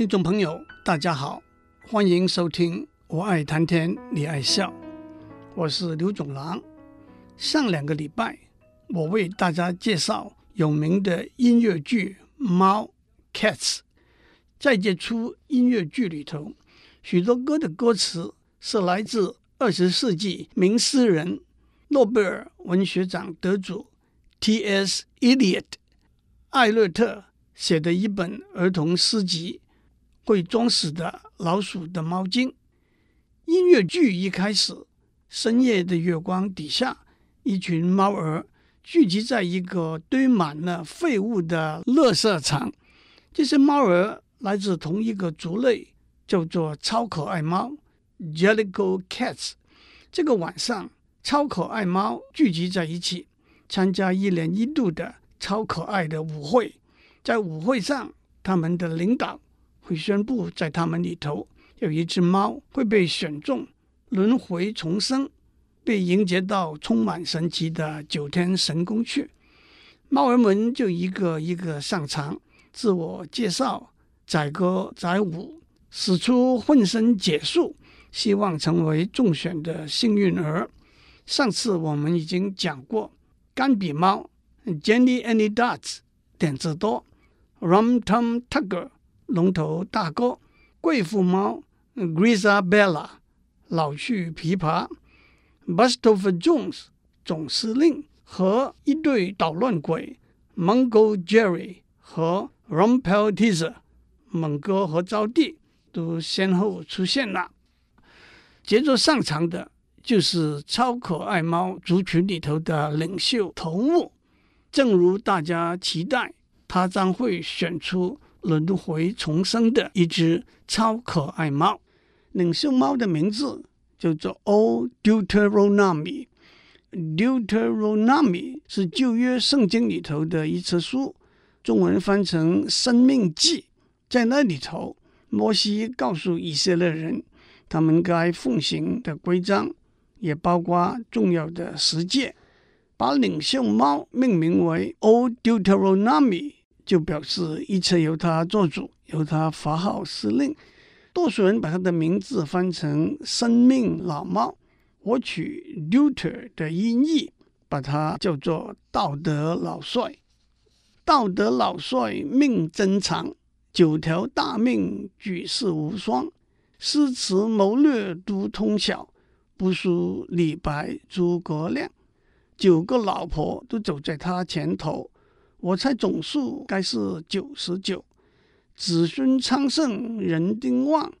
听众朋友，大家好，欢迎收听《我爱谈天，你爱笑》，我是刘总郎。上两个礼拜，我为大家介绍有名的音乐剧《猫》（Cats）。在这出音乐剧里头，许多歌的歌词是来自二十世纪名诗人、诺贝尔文学奖得主 T.S. Eliot 艾略特写的一本儿童诗集。会装死的老鼠的猫精。音乐剧一开始，深夜的月光底下，一群猫儿聚集在一个堆满了废物的垃圾场。这些猫儿来自同一个族类，叫做超可爱猫 （Jellico Cats）。这个晚上，超可爱猫聚集在一起，参加一年一度的超可爱的舞会。在舞会上，他们的领导。会宣布，在他们里头有一只猫会被选中，轮回重生，被迎接到充满神奇的九天神宫去。猫儿们就一个一个上场，自我介绍，载歌载舞，使出浑身解数，希望成为中选的幸运儿。上次我们已经讲过，甘比猫 Jenny Any Dots 点子多，Rum Tum Tugger。龙头大哥，贵妇猫 Grizabella，老去琵琶 Buster Jones，总司令和一对捣乱鬼 Mungo Jerry 和 Rumpelteazer，猛哥和招娣都先后出现了。接着上场的就是超可爱猫族群里头的领袖头目，正如大家期待，他将会选出。轮回重生的一只超可爱猫，领袖猫的名字叫做 Old Deuteronomy。Deuteronomy 是旧约圣经里头的一册书，中文翻成《生命记》。在那里头，摩西告诉以色列人，他们该奉行的规章，也包括重要的十诫，把领袖猫命名为 Old Deuteronomy。就表示一切由他做主，由他发号施令。多数人把他的名字翻成“生命老猫”，我取 “Deuter” 的音译，把它叫做“道德老帅”。道德老帅命真长，九条大命举世无双，诗词谋略都通晓，不输李白诸葛亮。九个老婆都走在他前头。我猜总数该是九十九，子孙昌盛人丁旺，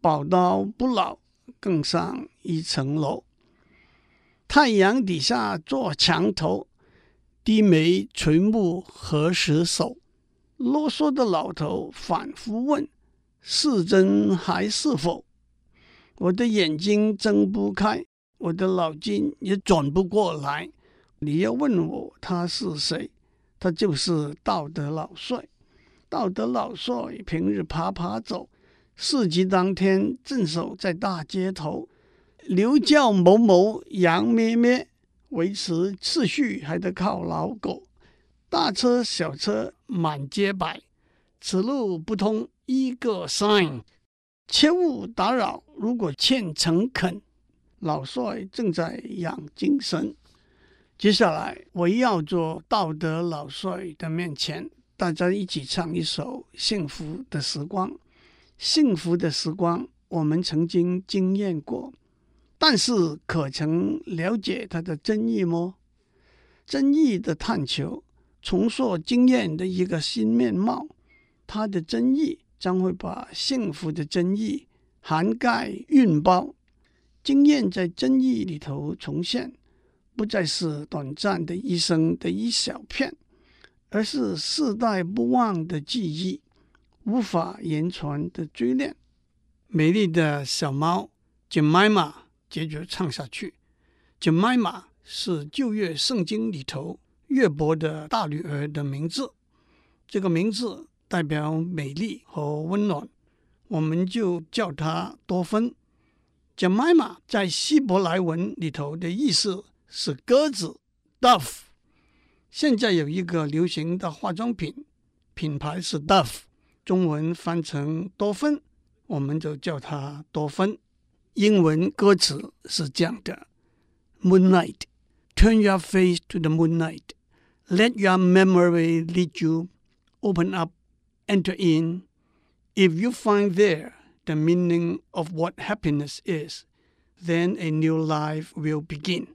宝刀不老更上一层楼。太阳底下坐墙头，低眉垂目何时收？啰嗦的老头反复问：是真还是否？我的眼睛睁不开，我的脑筋也转不过来。你要问我他是谁？他就是道德老帅，道德老帅平日爬爬走，市集当天镇守在大街头，牛叫哞哞，羊咩咩，维持秩序还得靠老狗。大车小车满街摆，此路不通一个 sign，切勿打扰。如果欠诚恳，老帅正在养精神。接下来，围绕着道德老帅的面前，大家一起唱一首《幸福的时光》。幸福的时光，我们曾经经验过，但是可曾了解它的真意么？真意的探求，重塑经验的一个新面貌。它的真意将会把幸福的真意涵盖运包，经验在真意里头重现。不再是短暂的一生的一小片，而是世代不忘的记忆，无法言传的追念。美丽的小猫 Jemima 接着唱下去。Jemima 是旧约圣经里头约伯的大女儿的名字，这个名字代表美丽和温暖，我们就叫它多芬。Jemima 在希伯来文里头的意思。是鸽子，Dove。现在有一个流行的化妆品，品牌是 Dove， 中文翻成多芬，我们就叫它多芬。英文歌词是这样的：Moonlight, turn your face to the moonlight, let your memory lead you, open up, enter in. If you find there the meaning of what happiness is, then a new life will begin.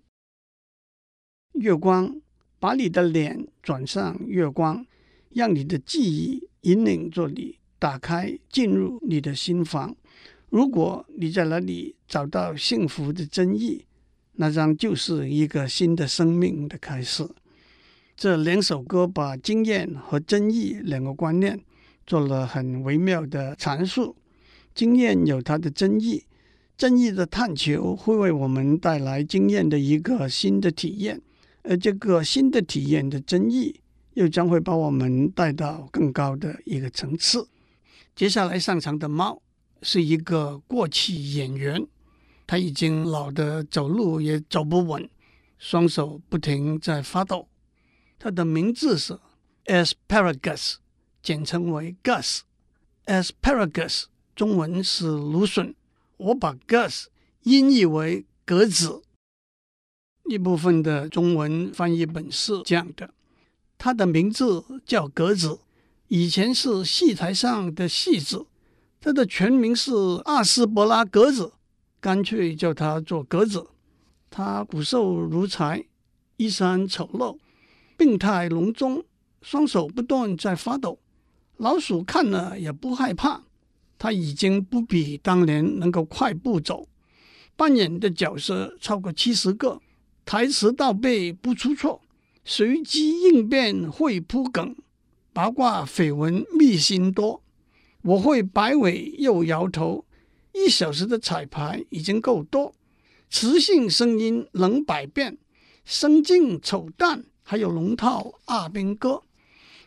月光，把你的脸转向月光，让你的记忆引领着你打开，进入你的心房。如果你在那里找到幸福的真意，那将就是一个新的生命的开始。这两首歌把经验和真意两个观念做了很微妙的阐述。经验有它的真意，真意的探求会为我们带来经验的一个新的体验，而这个新的体验的真意又将会把我们带到更高的一个层次。接下来上场的猫。是一个过气演员，他已经老得走路也走不稳，双手不停在发抖。他的名字是 Asparagus，简称为 Gus。Asparagus 中文是芦笋，我把 Gus 音译为格子。一部分的中文翻译本是这样的：他的名字叫格子，以前是戏台上的戏子。他的全名是阿斯伯拉格子，干脆叫他做格子。他骨瘦如柴，衣衫丑陋，病态笼中，双手不断在发抖。老鼠看了也不害怕。他已经不比当年能够快步走。扮演的角色超过七十个，台词倒背不出错，随机应变会铺梗，八卦绯闻秘辛多。我会摆尾又摇头，一小时的彩排已经够多，磁性声音能百变，生劲丑淡还有龙套阿兵哥，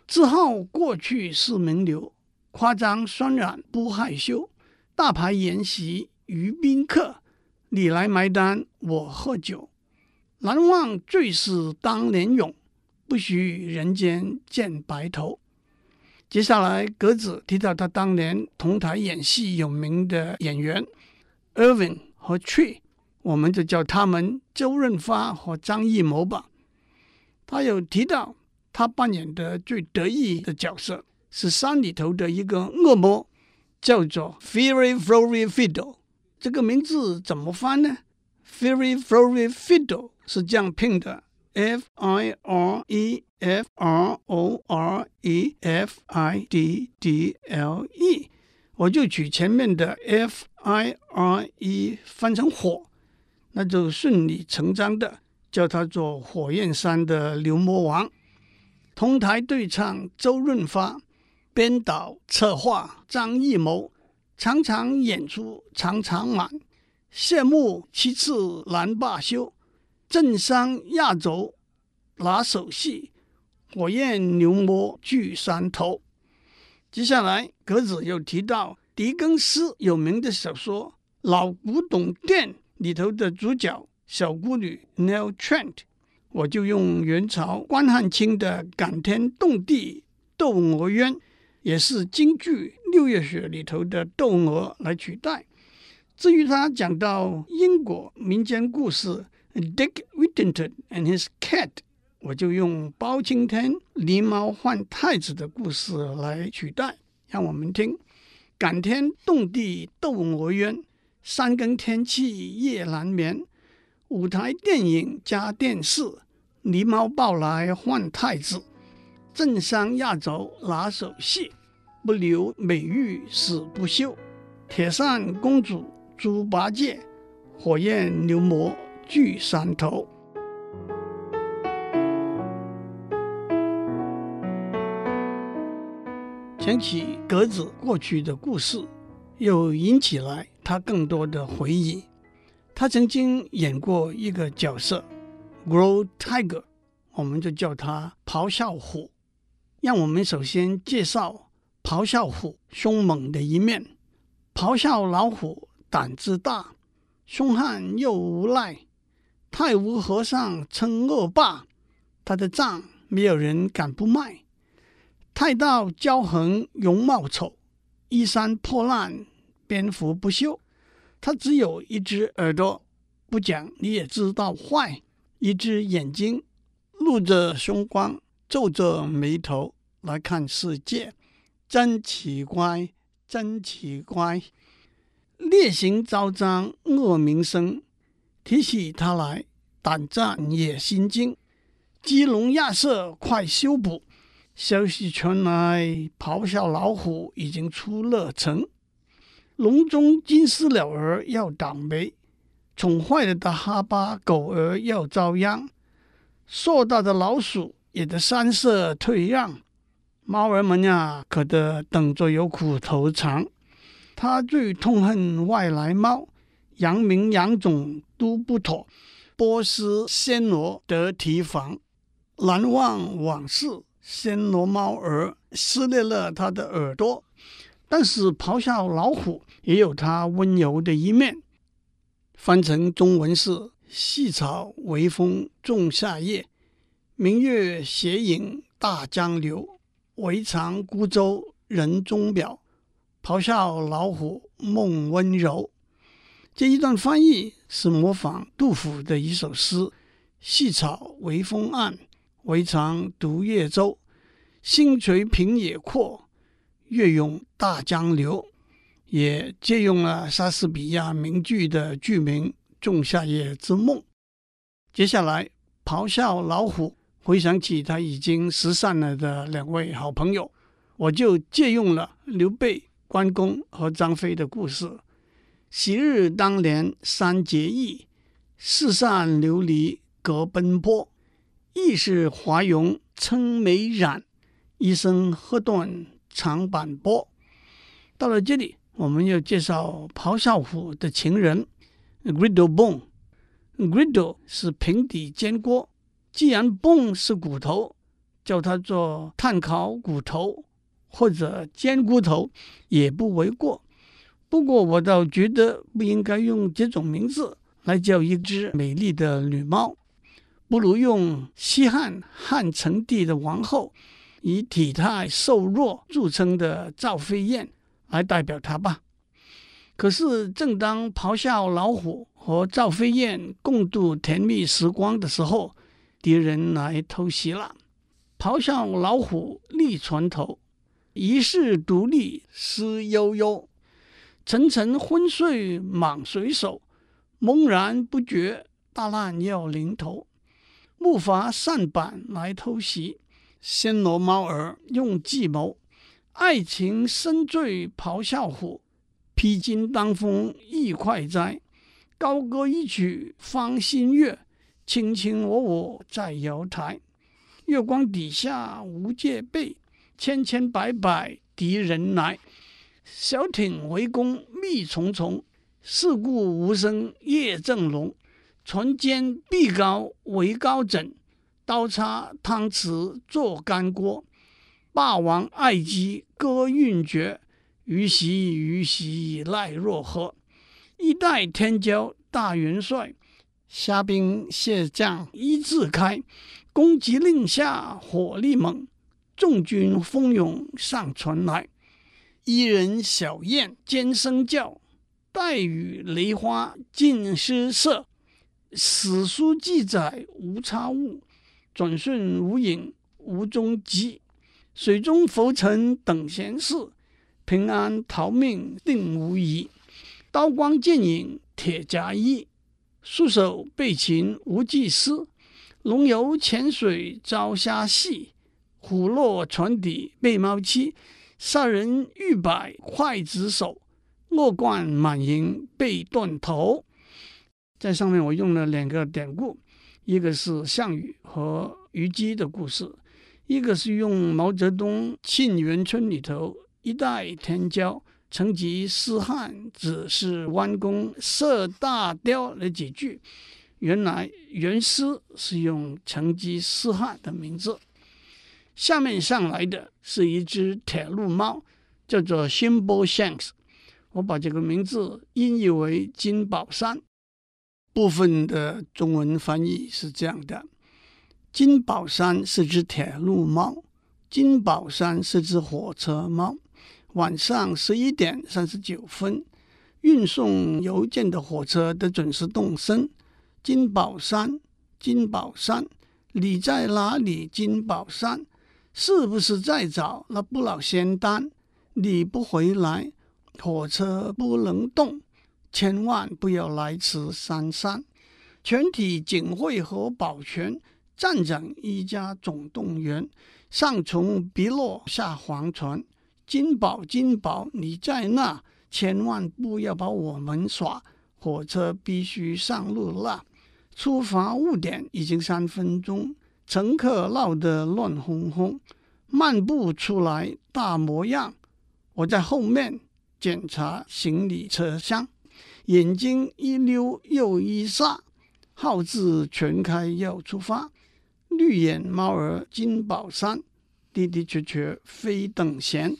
自号过去是名流，夸张渲染不害羞，大牌演习于宾客，你来买单我喝酒，难忘最是当年勇，不许人间见白头。接下来，格子提到他当年同台演戏有名的演员 Irving 和 Tree，我们就叫他们周润发和张艺谋吧。他有提到他扮演的最得意的角色是山里头的一个恶魔，叫做 Fiery Flory Fiddle。这个名字怎么翻呢？Fiery Flory Fiddle 是这样拼的：F I R E。F R O R E F I D D L E，我就取前面的 F I R E 翻成火，那就顺理成章的叫他做火焰山的牛魔王。同台对唱周润发，编导策划张艺谋，场场演出场场满，谢幕七次难罢休，政商压轴拿手戏。火焰牛魔聚山头。接下来，格子又提到狄更斯有名的小说《老古董店》里头的主角小姑女 Nell Trent，我就用元朝关汉卿的感天动地窦娥冤，也是京剧《六月雪》里头的窦娥来取代。至于他讲到英国民间故事《Dick Whittington and His Cat》。我就用包青天狸猫换太子的故事来取代，让我们听感天动地窦娥冤，三更天气夜难眠，舞台电影加电视，狸猫抱来换太子，政商压轴拿手戏，不留美玉死不休，铁扇公主猪八戒，火焰牛魔聚山头。想起格子过去的故事，又引起来他更多的回忆。他曾经演过一个角色，Grow Tiger，我们就叫他咆哮虎。让我们首先介绍咆哮虎凶猛的一面。咆哮老虎胆子大，凶悍又无赖。太无和尚称恶霸，他的账没有人敢不卖。太道骄横，容貌丑，衣衫破烂，蝙蝠不休。他只有一只耳朵，不讲你也知道坏；一只眼睛，露着凶光，皱着眉头来看世界，真奇怪，真奇怪。烈行昭彰，恶名声，提起他来，胆战也心惊。鸡笼亚瑟，快修补！消息传来，咆哮老虎已经出了城。笼中金丝鸟儿要倒霉，宠坏了的哈巴狗儿要遭殃，硕大的老鼠也得三舍退让。猫儿们呀，可得等着有苦头尝。他最痛恨外来猫，养民养种都不妥。波斯暹罗得提防，难忘往事。暹罗猫儿撕裂了他的耳朵。但是咆哮老虎也有它温柔的一面。翻成中文是：细草微风仲夏夜，明月斜影大江流。唯尝孤舟人中表，咆哮老虎梦温柔。这一段翻译是模仿杜甫的一首诗：细草微风岸，唯长独夜舟。星垂平野阔。月涌大江流，也借用了莎士比亚名句的剧名《仲夏夜之梦》。接下来，咆哮老虎回想起他已经失散了的两位好朋友，我就借用了刘备、关公和张飞的故事。昔日当年三结义，四散流离各奔波。义是华容称美髯，一生喝断。长坂坡，到了这里，我们要介绍咆哮虎的情人 Griddle Bone。Griddle 是平底煎锅，既然 Bone 是骨头，叫它做碳烤骨头或者煎骨头也不为过。不过我倒觉得不应该用这种名字来叫一只美丽的女猫，不如用西汉汉成帝的王后。以体态瘦弱著称的赵飞燕来代表她吧。可是，正当咆哮老虎和赵飞燕共度甜蜜时光的时候，敌人来偷袭了。咆哮老虎立船头，遗世独立思悠悠。沉沉昏睡莽水手，猛然不觉大难要临头。木筏舢板来偷袭。暹罗猫儿用计谋，爱情深醉咆哮虎，披荆当风意快哉。高歌一曲芳心悦，卿卿我我在瑶台。月光底下无戒备，千千百百敌人来。小艇围攻密重重，四顾无声夜正浓。船坚壁高围高枕。刀叉汤匙做干锅，霸王爱姬歌韵绝，虞兮虞兮奈若何？一代天骄大元帅，虾兵蟹将一字开。公急令下火力猛，众军蜂拥上船来。伊人小燕尖声叫，带雨梨花尽失色。史书记载无差误。转瞬无影无踪迹，水中浮沉等闲事，平安逃命定无疑。刀光剑影铁甲衣，束手被擒无计思。龙游浅水遭虾戏，虎落船底被猫欺。杀人欲百刽子手，恶贯满盈被断头。在上面我用了两个典故。一个是项羽和虞姬的故事，一个是用毛泽东《沁园春》里头“一代天骄，成吉思汗只是弯弓射大雕”那几句。原来原诗是用成吉思汗的名字。下面上来的是一只铁路猫，叫做 Thimbleshanks，我把这个名字音译为金宝山。部分的中文翻译是这样的：金宝山是只铁路猫，金宝山是只火车猫。晚上十一点三十九分，运送邮件的火车的准时动身。金宝山，金宝山，你在哪里？金宝山，是不是在找那不老仙丹？你不回来，火车不能动。千万不要来此山上。全体警卫和保全，站长一家总动员，上从碧落，下黄泉。金宝，金宝，你在那，千万不要把我们耍。火车必须上路了，出发误点已经三分钟，乘客闹得乱哄哄，漫步出来大模样。我在后面检查行李车厢，眼睛一溜又一眨，号志全开要出发。绿眼猫儿金宝山，的的确确非等闲。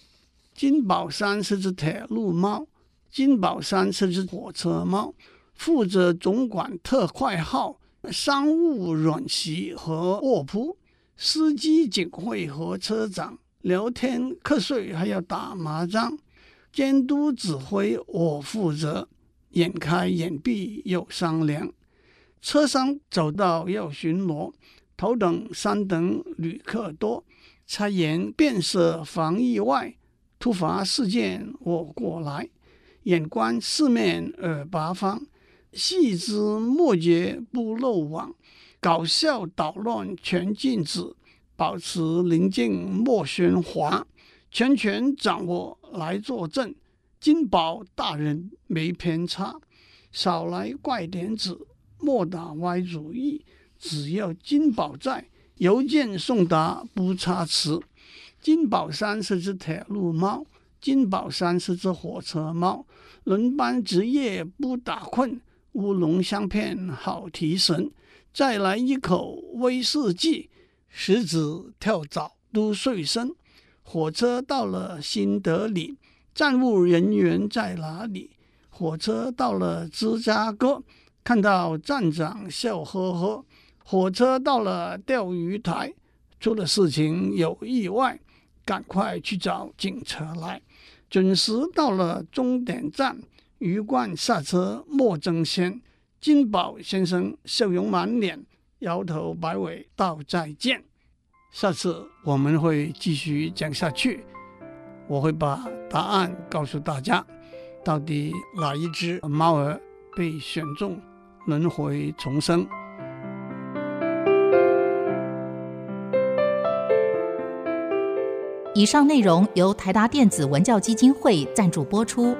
金宝山是只铁路猫，金宝山是只火车猫，负责总管特快号、商务阮席和卧铺，司机、警卫和车长聊天、瞌睡，还要打麻将，监督指挥我负责，眼开眼闭又商量。车上走道要巡逻，头等、三等旅客多，察言变色防意外。突发事件，我过来，眼观四面，耳八方，细枝末节不漏网，搞笑捣乱全禁止，保持宁静莫喧哗，全权掌握来作证，金宝大人没偏差，少来怪点子，莫打歪主意，只要金宝在，邮件送达不差池。金宝山是只铁路猫，金宝山是只火车猫。轮班值夜不打困，乌龙香片好提神。再来一口威士忌，食指跳蚤都碎身。火车到了新德里，站务人员在哪里？火车到了芝加哥，看到站长笑呵呵。火车到了钓鱼台，出了事情有意外。赶快去找警车来！准时到了终点站，鱼贯下车莫争先。金宝先生笑容满脸，摇头摆尾道再见。下次我们会继续讲下去，我会把答案告诉大家，到底哪一只猫儿被选中轮回重生。以上内容由台达电子文教基金会赞助播出。